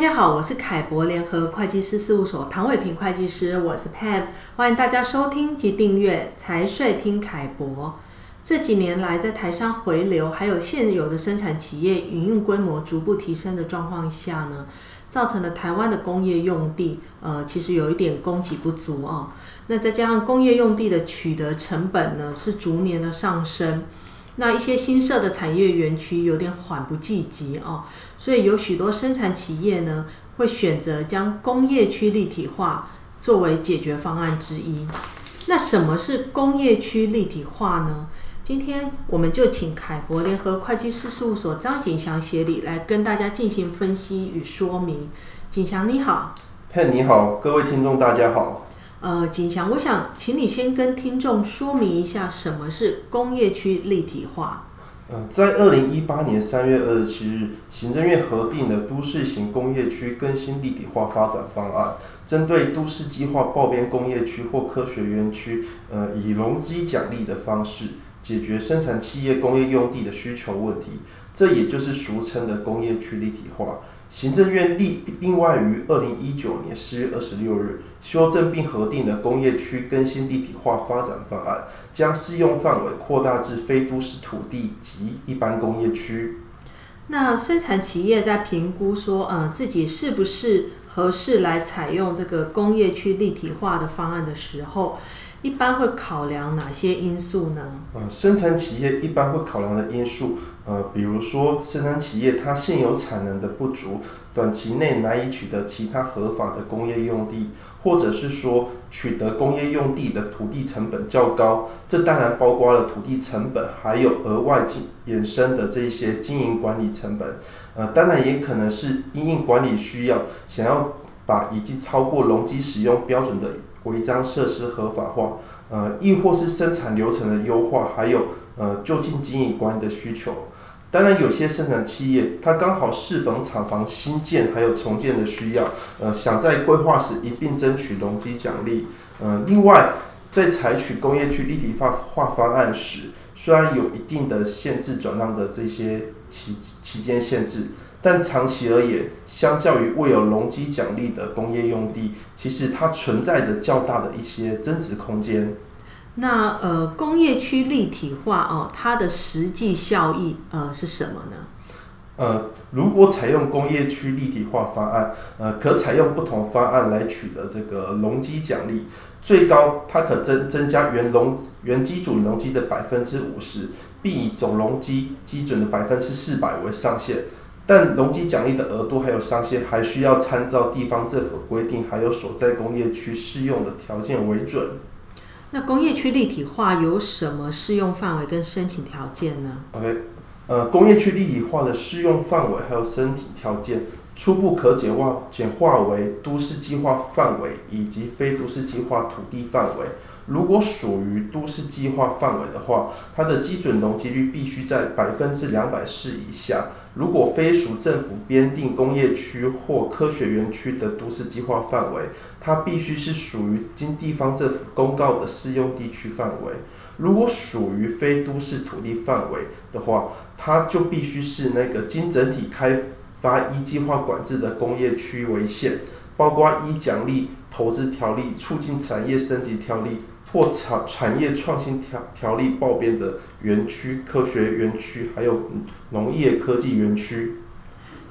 大家好，我是凯博联合会计师事务所唐伟平会计师，我是 Pam，欢迎大家收听及订阅财税听凯博。这几年来，在台商回流，还有现有的生产企业营运规模逐步提升的状况下呢，造成了台湾的工业用地，呃，其实有一点供给不足哦。那再加上工业用地的取得成本呢，是逐年的上升。那一些新设的产业园区有点缓不济急哦，所以有许多生产企业呢，会选择将工业区立体化作为解决方案之一。那什么是工业区立体化呢？今天我们就请凯博联合会计师事务所张景祥协理来跟大家进行分析与说明。景祥你好，嘿你好，各位听众大家好。呃，景祥，我想请你先跟听众说明一下什么是工业区立体化。呃，在二零一八年三月二十七日，行政院核定的都市型工业区更新立体化发展方案，针对都市计划报编工业区或科学园区，呃，以容积奖励的方式解决生产企业工业用地的需求问题，这也就是俗称的工业区立体化。行政院另另外于二零一九年四月二十六日修正并核定的工业区更新立体化发展方案，将适用范围扩大至非都市土地及一般工业区。那生产企业在评估说，呃，自己是不是合适来采用这个工业区立体化的方案的时候，一般会考量哪些因素呢？呃，生产企业一般会考量的因素。呃，比如说，生产企业它现有产能的不足，短期内难以取得其他合法的工业用地，或者是说取得工业用地的土地成本较高，这当然包括了土地成本，还有额外经衍生的这一些经营管理成本。呃，当然也可能是因应管理需要，想要把已经超过容积使用标准的违章设施合法化，呃，亦或是生产流程的优化，还有呃就近经营管理的需求。当然，有些生产企业，它刚好适逢厂房新建还有重建的需要，呃，想在规划时一并争取容积奖励。呃，另外，在采取工业区立体化方案时，虽然有一定的限制转让的这些期期间限制，但长期而言，相较于未有容积奖励的工业用地，其实它存在着较大的一些增值空间。那呃，工业区立体化哦，它的实际效益呃是什么呢？呃，如果采用工业区立体化方案，呃，可采用不同方案来取得这个容积奖励，最高它可增增加原容原机组容积的百分之五十，并以总容积基准的百分之四百为上限。但容积奖励的额度还有上限，还需要参照地方政府规定，还有所在工业区适用的条件为准。那工业区立体化有什么适用范围跟申请条件呢？OK，呃，工业区立体化的适用范围还有申请条件，初步可简化简化为都市计划范围以及非都市计划土地范围。如果属于都市计划范围的话，它的基准容积率必须在百分之两百四以下。如果非属政府编定工业区或科学园区的都市计划范围，它必须是属于经地方政府公告的适用地区范围。如果属于非都市土地范围的话，它就必须是那个经整体开发一计划管制的工业区为限，包括依奖励投资条例、促进产业升级条例。或产产业创新条条例报编的园区、科学园区，还有农业科技园区。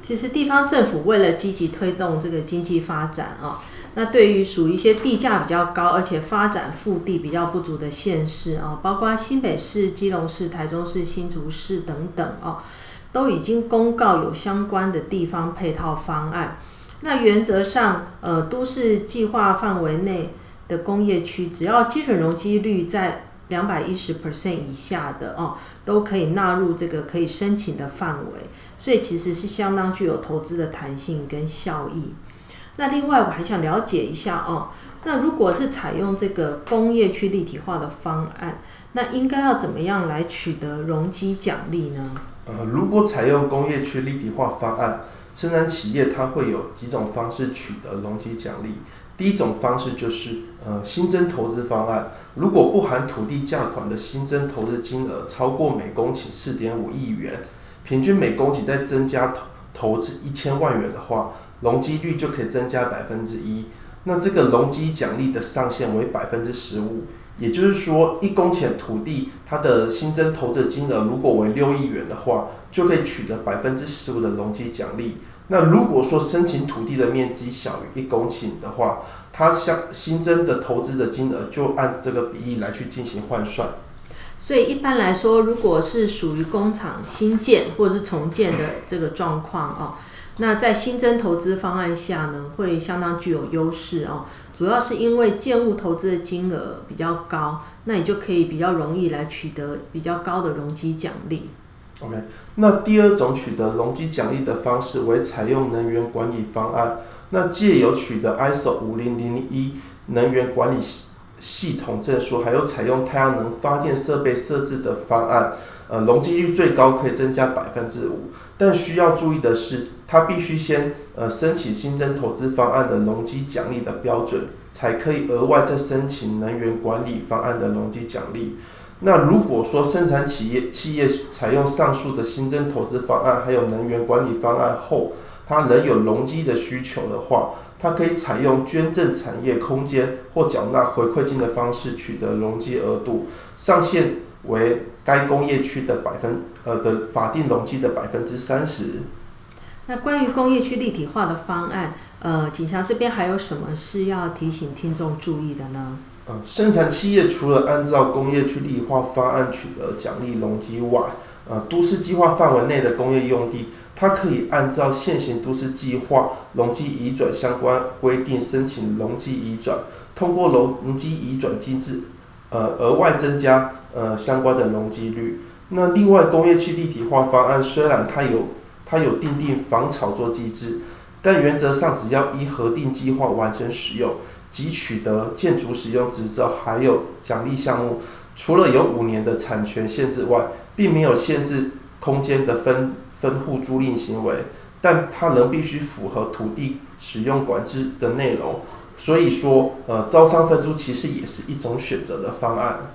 其实地方政府为了积极推动这个经济发展啊，那对于属于一些地价比较高，而且发展腹地比较不足的县市啊，包括新北市、基隆市、台中市、新竹市等等啊，都已经公告有相关的地方配套方案。那原则上，呃，都市计划范围内。的工业区，只要基准容积率在两百一十 percent 以下的哦，都可以纳入这个可以申请的范围，所以其实是相当具有投资的弹性跟效益。那另外我还想了解一下哦，那如果是采用这个工业区立体化的方案，那应该要怎么样来取得容积奖励呢？呃，如果采用工业区立体化方案，生产企业它会有几种方式取得容积奖励。第一种方式就是呃新增投资方案，如果不含土地价款的新增投资金额超过每公顷四点五亿元，平均每公顷再增加投投资一千万元的话，容积率就可以增加百分之一。那这个容积奖励的上限为百分之十五，也就是说，一公顷土地它的新增投资金额如果为六亿元的话，就可以取得百分之十五的容积奖励。那如果说申请土地的面积小于一公顷的话，它相新增的投资的金额就按这个比例来去进行换算。所以一般来说，如果是属于工厂新建或者是重建的这个状况哦，那在新增投资方案下呢，会相当具有优势哦。主要是因为建物投资的金额比较高，那你就可以比较容易来取得比较高的容积奖励。OK，那第二种取得容积奖励的方式为采用能源管理方案。那借由取得 ISO 五零零一能源管理系统证书，还有采用太阳能发电设备设置的方案，呃，容积率最高可以增加百分之五。但需要注意的是，它必须先呃申请新增投资方案的容积奖励的标准，才可以额外再申请能源管理方案的容积奖励。那如果说生产企业企业采用上述的新增投资方案，还有能源管理方案后，它仍有容积的需求的话，它可以采用捐赠产业空间或缴纳回馈金的方式取得容积额度，上限为该工业区的百分呃的法定容积的百分之三十。那关于工业区立体化的方案，呃，景祥这边还有什么是要提醒听众注意的呢？生产企业除了按照工业区立体化方案取得奖励容积外，呃，都市计划范围内的工业用地，它可以按照现行都市计划容积移转相关规定申请容积移转，通过容积移转机制，呃，额外增加呃相关的容积率。那另外，工业区立体化方案虽然它有它有定定防炒作机制，但原则上只要依核定计划完成使用。即取得建筑使用执照，还有奖励项目，除了有五年的产权限制外，并没有限制空间的分分户租赁行为，但它仍必须符合土地使用管制的内容。所以说，呃，招商分租其实也是一种选择的方案。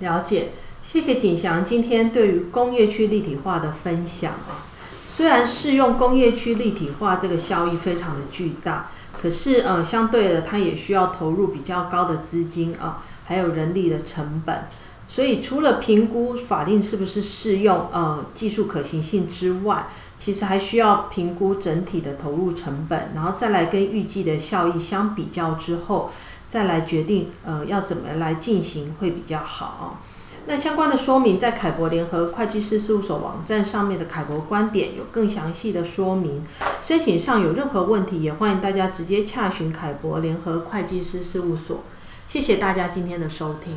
了解，谢谢景祥今天对于工业区立体化的分享啊。虽然适用工业区立体化这个效益非常的巨大。可是，呃，相对的，它也需要投入比较高的资金啊，还有人力的成本。所以，除了评估法令是不是适用，呃，技术可行性之外，其实还需要评估整体的投入成本，然后再来跟预计的效益相比较之后，再来决定，呃，要怎么来进行会比较好。那相关的说明在凯博联合会计师事务所网站上面的凯博观点有更详细的说明。申请上有任何问题，也欢迎大家直接洽询凯博联合会计师事务所。谢谢大家今天的收听。